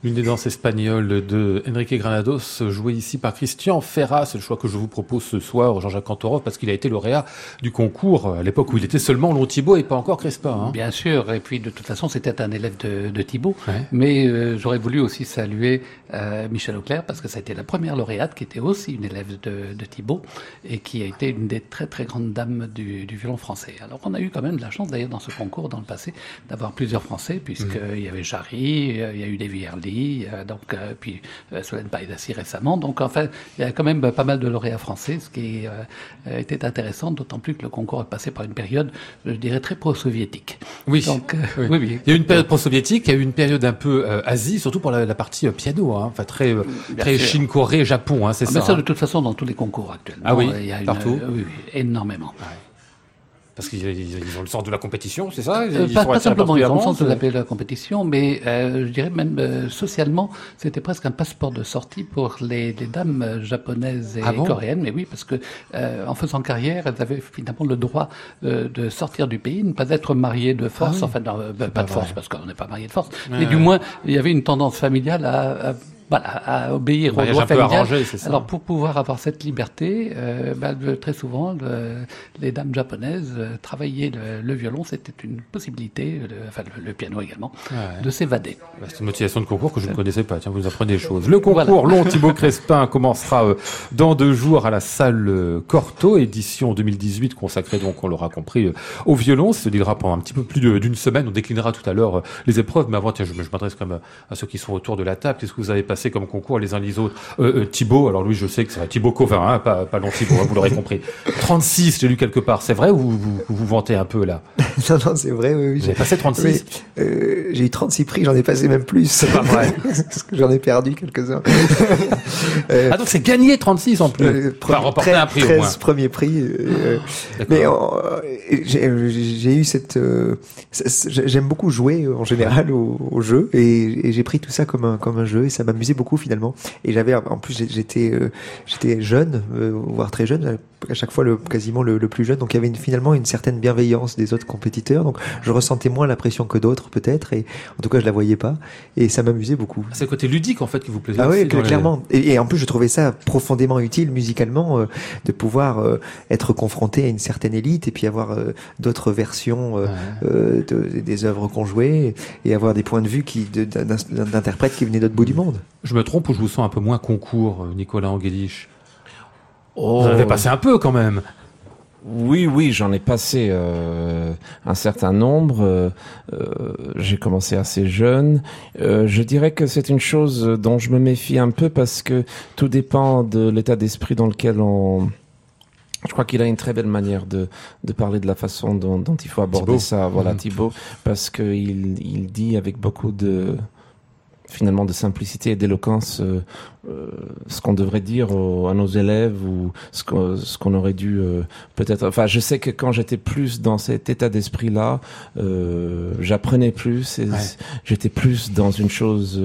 L'une des danses espagnoles de Enrique Granados, jouée ici par Christian Ferrat. C'est le choix que je vous propose ce soir, Jean-Jacques Cantorov, parce qu'il a été lauréat du concours à l'époque où il était seulement Long Thibault et pas encore Crespa. Hein. Bien sûr, et puis de toute façon, c'était un élève de, de Thibault. Mais euh, j'aurais voulu aussi saluer euh, Michel Auclair, parce que ça a été la première lauréate qui était aussi une élève de, de Thibault et qui a été une des très très grandes dames du, du violon français. Alors on a eu quand même de la chance d'ailleurs dans ce concours dans le passé d'avoir plusieurs Français, puisqu'il y avait Jarry, il y a eu Early, euh, donc, euh, puis euh, Solène Païdassi récemment. Donc enfin, il y a quand même pas mal de lauréats français, ce qui était intéressant, d'autant plus que le concours est passé par une période, je dirais, très pro-soviétique. Oui. Donc, Oui. oui, oui. Il y a eu une période pro-soviétique, il y a eu une période un peu Asie, surtout pour la, la partie piano, hein. enfin très, Bien très sûr. Chine, Corée, Japon, hein, c'est Ah, ça. mais ça, hein. de toute façon, dans tous les concours actuellement. Ah oui, il y a partout oui, oui, énormément. Parce qu'ils ils- ils ont le sens de la compétition, c'est ça Ils Euh, sont pas, pas simplement, ils ont le sens de la, la compétition, mais euh, je dirais même euh, socialement, c'était presque un passeport de sortie pour les, les dames euh, japonaises et Ah bon? coréennes. Mais oui, parce que euh, en faisant carrière, elles avaient finalement le droit euh, de sortir du pays, ne pas être mariées de force, enfin non, euh, pas, de force parce qu'on n'est pas marié de force, mais Ouais, du moins il y avait une tendance familiale à, à voilà, à obéir au Mariage droit un peu familial. arrangé, c'est ça. Alors pour pouvoir avoir cette liberté, euh, bah, très souvent le- les dames japonaises euh, travailler le, le violon, c'était une possibilité, le, enfin le, piano également, Ouais. de s'évader. Bah, C'est une motivation de concours que je ne connaissais pas. Tiens, vous apprenez des choses. Le concours Long Thibaut Crespin commencera euh, dans deux jours à la salle euh, Corto, édition 2018, consacrée donc, on l'aura compris, euh, au violon. Ça se déroulera pendant un petit peu plus d'une semaine. On déclinera tout à l'heure euh, les épreuves. Mais avant, tiens, je, je m'adresse quand même à, à ceux qui sont autour de la table. Qu'est-ce que vous avez passé comme concours les uns les autres euh, euh, Thibaut, alors lui, je sais que c'est Thibaut Covin, hein, pas, pas Long Thibaut, hein, vous l'aurez compris. 36, j'ai lu quelque part. C'est vrai ou vous vous, vous vantez un peu là? Non, non, c'est vrai, oui, avez passé 36 Oui, euh, j'ai eu 36 prix, j'en ai passé même plus. C'est pas vrai. Parce que j'en ai perdu quelques-uns. Euh, Ah donc c'est gagné 36 en plus. euh, Enfin, remporter un prix au 13 moins. premiers prix. mais j'ai j'ai eu cette. J'aime beaucoup jouer en général au, au jeu et, et j'ai pris tout ça comme un comme un jeu et ça beaucoup finalement. Et j'avais en plus j'étais euh, j'étais jeune, euh, voire très jeune, à chaque fois le quasiment le, le plus jeune. Donc il y avait une- finalement une certaine bienveillance des autres compétiteurs. Donc je ressentais moins la pression que d'autres peut-être et en tout cas je la voyais pas et ça m'amusait beaucoup. C'est le côté ludique en fait qui vous plaisait. Ah aussi oui, les- clairement. Et, et en plus, je trouvais ça profondément utile musicalement euh, de pouvoir euh, être confronté à une certaine élite et puis avoir euh, d'autres versions euh, euh, de- des œuvres qu'on jouait et avoir des points de vue qui d'interprètes qui venaient d'autre bout du monde. Je me trompe ou je vous sens un peu moins concours, Nicolas Angelich Oh. Vous en avez passé un peu quand même. Oui, oui, j'en ai passé euh, un certain nombre. Euh, euh, J'ai commencé assez jeune. Euh, je dirais que c'est une chose dont je me méfie un peu parce que tout dépend de l'état d'esprit dans lequel on. Je crois qu'il a une très belle manière de, de parler de la façon dont, dont il faut aborder Thibaut. ça. Voilà, Mhm. Thibaut, parce que il, il dit avec beaucoup de finalement de simplicité et d'éloquence euh, euh, ce qu'on devrait dire aux- à nos élèves ou ce qu'on aurait dû euh, peut-être enfin je sais que quand j'étais plus dans cet état d'esprit là j'apprenais plus et Ouais. j'étais plus dans une chose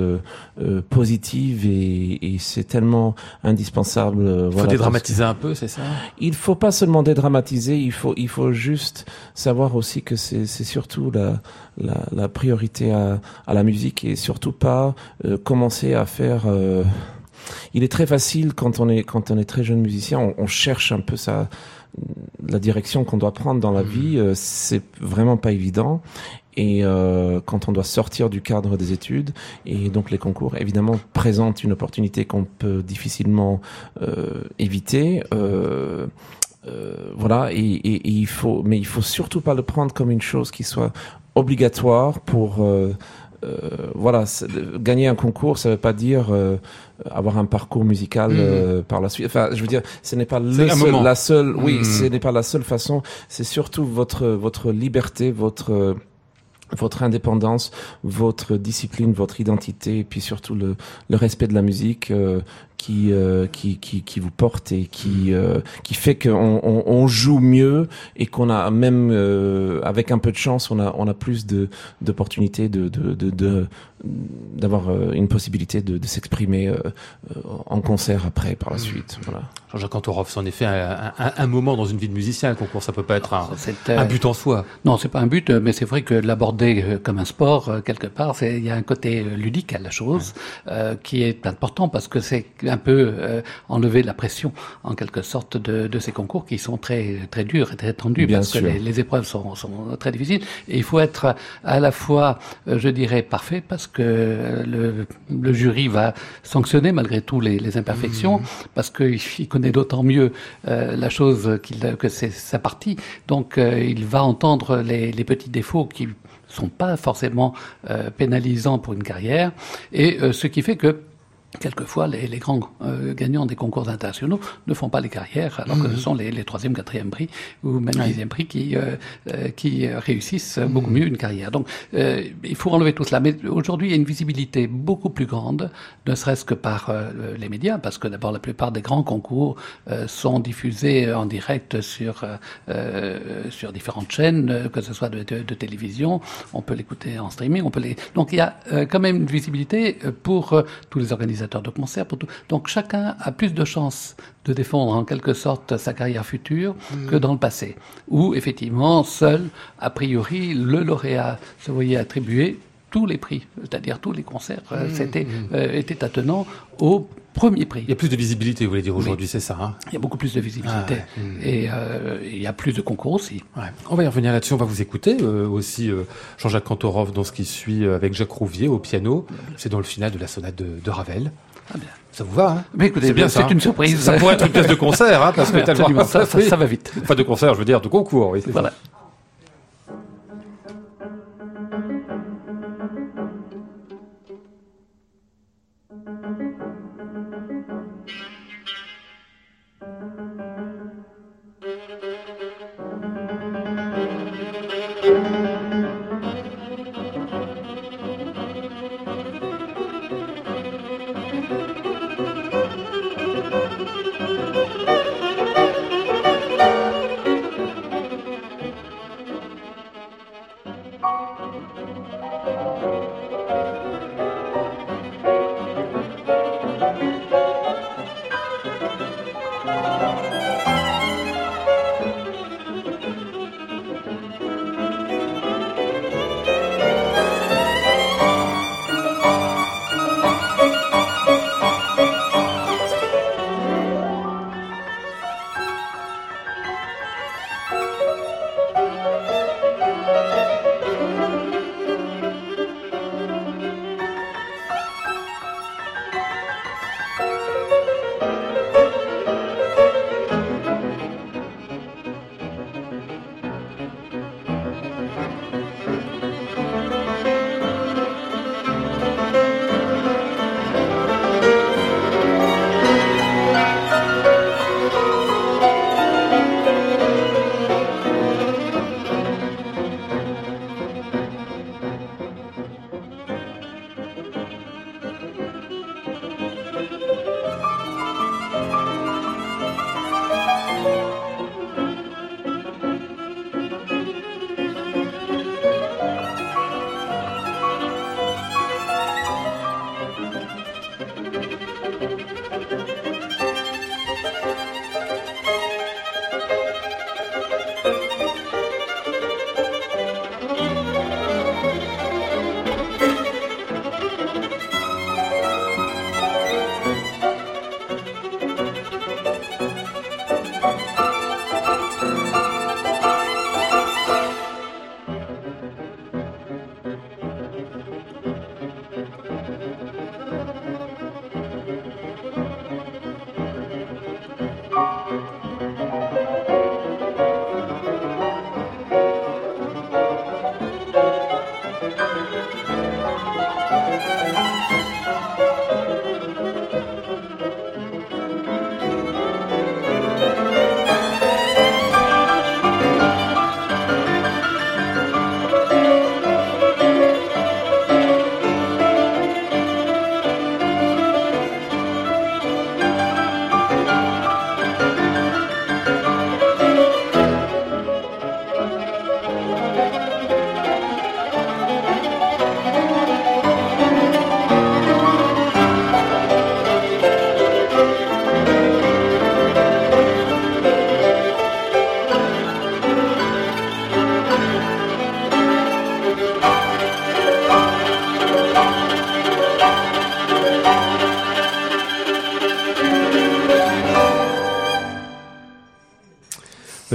positive et, et c'est tellement indispensable Il faut voilà, dédramatiser un peu, c'est ça? Il faut pas seulement dédramatiser, il faut, il faut juste savoir aussi que c'est surtout la, la, la priorité à, à la musique et surtout pas euh, commencer à faire. euh, il est très facile quand on est quand on est très jeune musicien, on, on cherche un peu sa la direction qu'on doit prendre dans la vie. euh, c'est vraiment pas évident. Et euh, quand on doit sortir du cadre des études, et donc les concours évidemment présentent une opportunité qu'on peut difficilement éviter. Euh, voilà, et, et- et il faut, mais il faut surtout pas le prendre comme une chose qui soit obligatoire pour. euh, euh, voilà, gagner un concours, ça veut pas dire euh, avoir un parcours musical euh, par la suite. Enfin, je veux dire, ce n'est pas le seul- la seule. Oui, Mhm. ce n'est pas la seule façon. C'est surtout votre votre liberté, votre votre indépendance, votre discipline, votre identité, et puis surtout le, le respect de la musique euh, qui, euh, qui, qui, qui vous porte et qui, euh, qui fait qu'on on, on joue mieux et qu'on a même, euh, avec un peu de chance, on a, on a plus de d'opportunités de, de, de, de d'avoir une possibilité de, de s'exprimer en concert après par la suite. Voilà. Jean-Jacques Antorov, c'est en effet un, un, un, moment dans une vie de musicien, le concours, ça peut pas être un, euh, un but en soi. Non, c'est pas un but, mais c'est vrai que l'aborder comme un sport, quelque part, c'est il y a un côté ludique à la chose ouais. euh, qui est important parce que c'est un peu euh, enlever la pression, en quelque sorte, de, de, ces concours qui sont très très durs et très tendus Bien parce sûr. que les, les, épreuves sont, sont très difficiles et il faut être à la fois, je dirais, parfait parce que le, le jury va sanctionner malgré tout les, les imperfections mmh. parce qu'il connaît d'autant mieux euh, la chose qu'il que c'est sa partie. Donc euh, il va entendre les, les, petits défauts qui sont pas forcément euh, pénalisants pour une carrière et euh, ce qui fait que Quelquefois, les, les grands euh, gagnants des concours internationaux ne font pas les carrières, alors mmh. que ce sont les, les troisième, quatrième prix ou même dixième prix qui euh, euh, qui réussissent mmh. beaucoup mieux une carrière. Donc, euh, il faut enlever tout cela. Mais aujourd'hui, il y a une visibilité beaucoup plus grande, ne serait-ce que par les médias, parce que d'abord, la plupart des grands concours sont diffusés en direct sur sur différentes chaînes, que ce soit de, de, de télévision. On peut l'écouter en streaming. On peut les. Donc, il y a quand même une visibilité pour tous les organisateurs de concerts. Pour tout. Donc chacun a plus de chances de défendre en quelque sorte sa carrière future mmh. que dans le passé, où effectivement seul, a priori, le lauréat se voyait attribuer tous les prix, c'est-à-dire tous les concerts, mmh, c'était mmh. euh, était attenant au premier prix. Il y a plus de visibilité, vous voulez dire aujourd'hui, oui. c'est ça hein? Il y a beaucoup plus de visibilité ah, ouais. et euh, il y a plus de concours aussi. Ouais. On va y revenir là-dessus. On va vous écouter euh, aussi euh, Jean-Jacques Kantorov dans ce qui suit euh, avec Jacques Rouvier au piano. C'est dans le final de la sonate de, de Ravel. Ah bien. Ça vous va hein? Mais écoutez, c'est bien C'est une surprise. Ça pourrait être une pièce de concert, hein, parce que tellement ça, ça, ça, va vite. Enfin, de concert, je veux dire, de concours. Oui, voilà. Ça.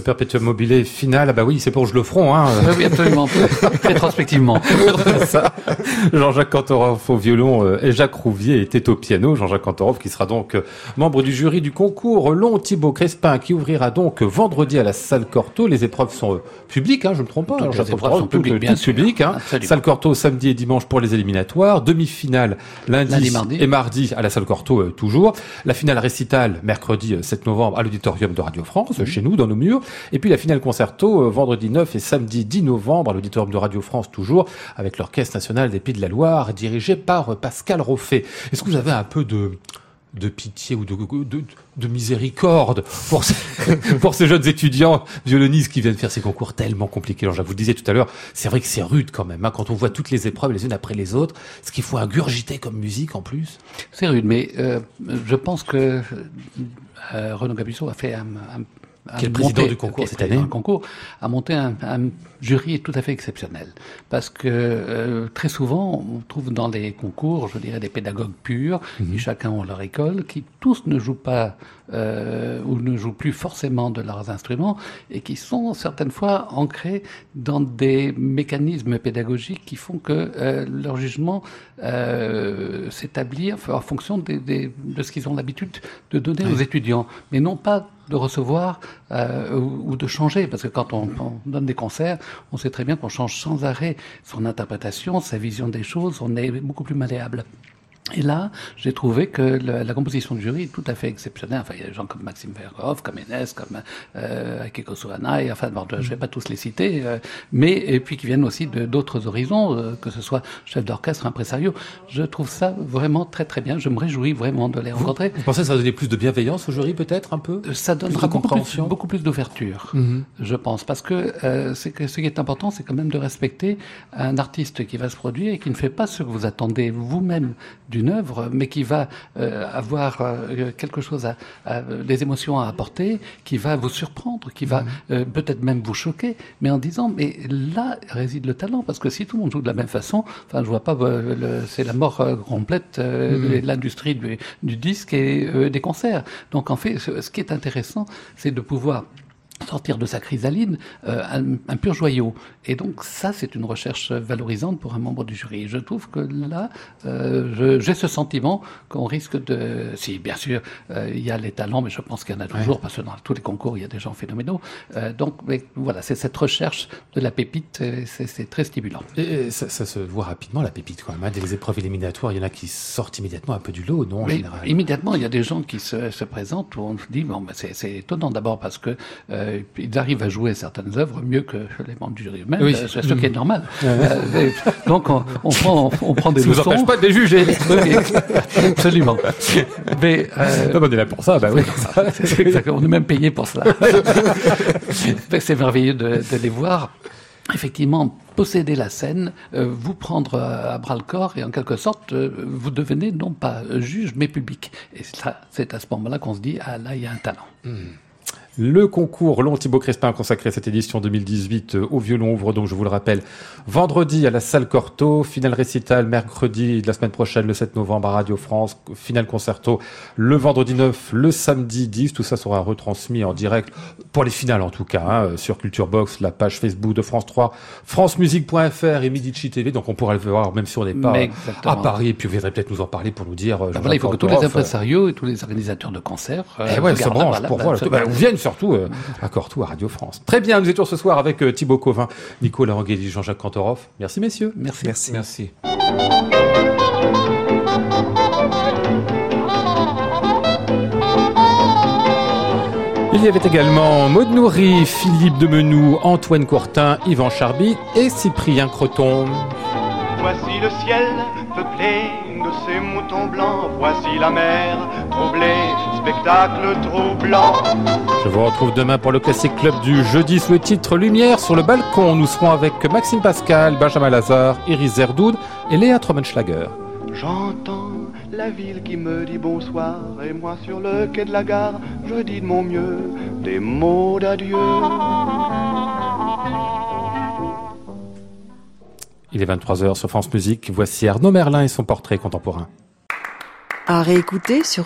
Perpétuum mobile final, ah bah oui, c'est pour le front, hein. Oui, absolument. Rétrospectivement. Jean-Jacques Cantorov au violon euh, et Jacques Rouvier était au piano. Jean-Jacques Cantorov qui sera donc euh, membre du jury du concours Long Thibaut Crespin qui ouvrira donc vendredi à la salle Corto. Les épreuves sont euh, publiques, hein, je ne me trompe pas. les épreuves sont publiques, bien sûr. Hein. Salle Corto samedi et dimanche pour les éliminatoires. Demi-finale lundi, et mardi à la salle Corto toujours. La finale récitale mercredi 7 novembre à l'auditorium de Radio France, chez nous, dans nos murs. Et puis la finale concerto euh, vendredi 9 et samedi 10 novembre à l'auditorium de Radio France toujours avec l'Orchestre national des Pays de la Loire dirigé par euh, Pascal Roffet. Est-ce que vous avez un peu de de pitié ou de, de, de miséricorde pour ces, pour ces jeunes étudiants violonistes qui viennent faire ces concours tellement compliqués? Alors, je vous le disais tout à l'heure, c'est vrai que c'est rude quand même, hein, quand on voit toutes les épreuves les unes après les autres, ce qu'il faut ingurgiter comme musique en plus. C'est rude, mais euh, je pense que euh, Renaud Capuçon a fait un qui est le président du concours cette année, concours, a monté un, un, jury tout à fait exceptionnel. Parce que euh, très souvent, on trouve dans les concours, je dirais, des pédagogues purs, mhm. qui chacun ont leur école, qui tous ne jouent pas euh, ou ne jouent plus forcément de leurs instruments, et qui sont certaines fois ancrés dans des mécanismes pédagogiques qui font que euh, leur jugement euh, s'établit en fonction des, des, de ce qu'ils ont l'habitude de donner aux étudiants, mais non pas de recevoir euh, ou, de changer, parce que quand on, on, donne des concerts, on sait très bien qu'on change sans arrêt son interprétation, sa vision des choses, on est beaucoup plus malléable. Et là, j'ai trouvé que le, la composition du jury est tout à fait exceptionnelle. Enfin, il y a des gens comme Maxime Verhoff, comme Enes, comme euh, Akiko Suranai, enfin, bon, je ne vais pas tous les citer, euh, mais et puis qui viennent aussi de d'autres horizons, euh, que ce soit chef d'orchestre, impresario. Je trouve ça vraiment très très bien. Je me réjouis vraiment de les rencontrer. Vous, pensez que ça va donner plus de bienveillance au jury, peut-être un peu euh, Ça donnera beaucoup plus, beaucoup plus d'ouverture, mm -hmm. je pense, parce que euh, c'est que ce qui est important, c'est quand même de respecter un artiste qui va se produire et qui ne fait pas ce que vous attendez vous-même d'une œuvre, mais qui va euh, avoir euh, quelque chose, à, à, des émotions à apporter, qui va vous surprendre, qui va mmh. euh, peut-être même vous choquer, mais en disant, mais là réside le talent, parce que si tout le monde joue de la même façon, enfin, je vois pas, c'est la mort complète de l'industrie du, du, disque et des concerts. Donc en fait, ce, ce qui est intéressant, c'est de pouvoir sortir de sa chrysaline euh, un, un, pur joyau. Et donc ça, c'est une recherche valorisante pour un membre du jury. Et je trouve que là, euh, j'ai ce sentiment qu'on risque de... Si, bien sûr, euh, il y a les talents, mais je pense qu'il y en a toujours, ouais. parce que dans tous les concours, il y a des gens phénoménaux. Donc mais, voilà, c'est cette recherche de la pépite, c'est très stimulant. Et, et ça, ça, se voit rapidement, la pépite, quand même. Hein. Des épreuves éliminatoires, il y en a qui sortent immédiatement un peu du lot, non, en mais général? Immédiatement, il y a des gens qui se, se présentent où on se dit, bon, ben, c'est étonnant d'abord parce que euh, ils arrivent à jouer certaines œuvres mieux que les membres du jury eux-mêmes, oui. ce qui est normal. euh, donc on, on, prend, on prend des ça leçons. Ça vous empêche pas de les juger. Absolument. Mais euh, non, on est là pour ça, bah oui. on est même payé pour cela. c'est merveilleux de, de les voir effectivement posséder la scène, euh, vous prendre à bras le corps et en quelque sorte euh, vous devenez non pas juge mais public. Et c'est à ce moment-là qu'on se dit ah là il y a un talent. Mmh. Le concours Long Thibaut Crespin a consacré cette édition 2018 au violon ouvre donc, je vous le rappelle, vendredi à la salle Corto, finale récital mercredi de la semaine prochaine, le 7 novembre à Radio France, finale concerto le vendredi 9, le samedi 10. Tout ça sera retransmis en direct, pour les finales en tout cas, hein, sur Culture Box, la page Facebook de France 3, francemusique.fr et Medici TV. Donc on pourra le voir même sur les pas à Paris. Et puis vous viendrez peut-être nous en parler pour nous dire. Ben voilà, il faut que tous les impresarios et tous les organisateurs de concerts. Euh, eh ouais, ça branche pour voir. Viennent surtout euh, à Cortou, à Radio France. Très bien, nous étions ce soir avec euh, Thibaut Covin, Nicolas Ranguelli, Jean-Jacques Kantorov. Merci messieurs. Merci. Merci. Merci. Il y avait également Maud Nourri, Philippe Demenoux, Antoine Courtin, Yvan Charby et Cyprien Croton. Voici le ciel peuplé de ces moutons blancs, voici la mer troublée, spectacle troublant. Je vous retrouve demain pour le Classic Club du jeudi sous le titre Lumière sur le balcon. Nous serons avec Maxime Pascal, Benjamin Lazare, Iris Zerdoud et Léa Trommenschlager. J'entends la ville qui me dit bonsoir et moi sur le quai de la gare, je dis de mon mieux des mots d'adieu. Il est 23h sur France Musique. Voici Arnaud Merlin et son portrait contemporain. À réécouter sur.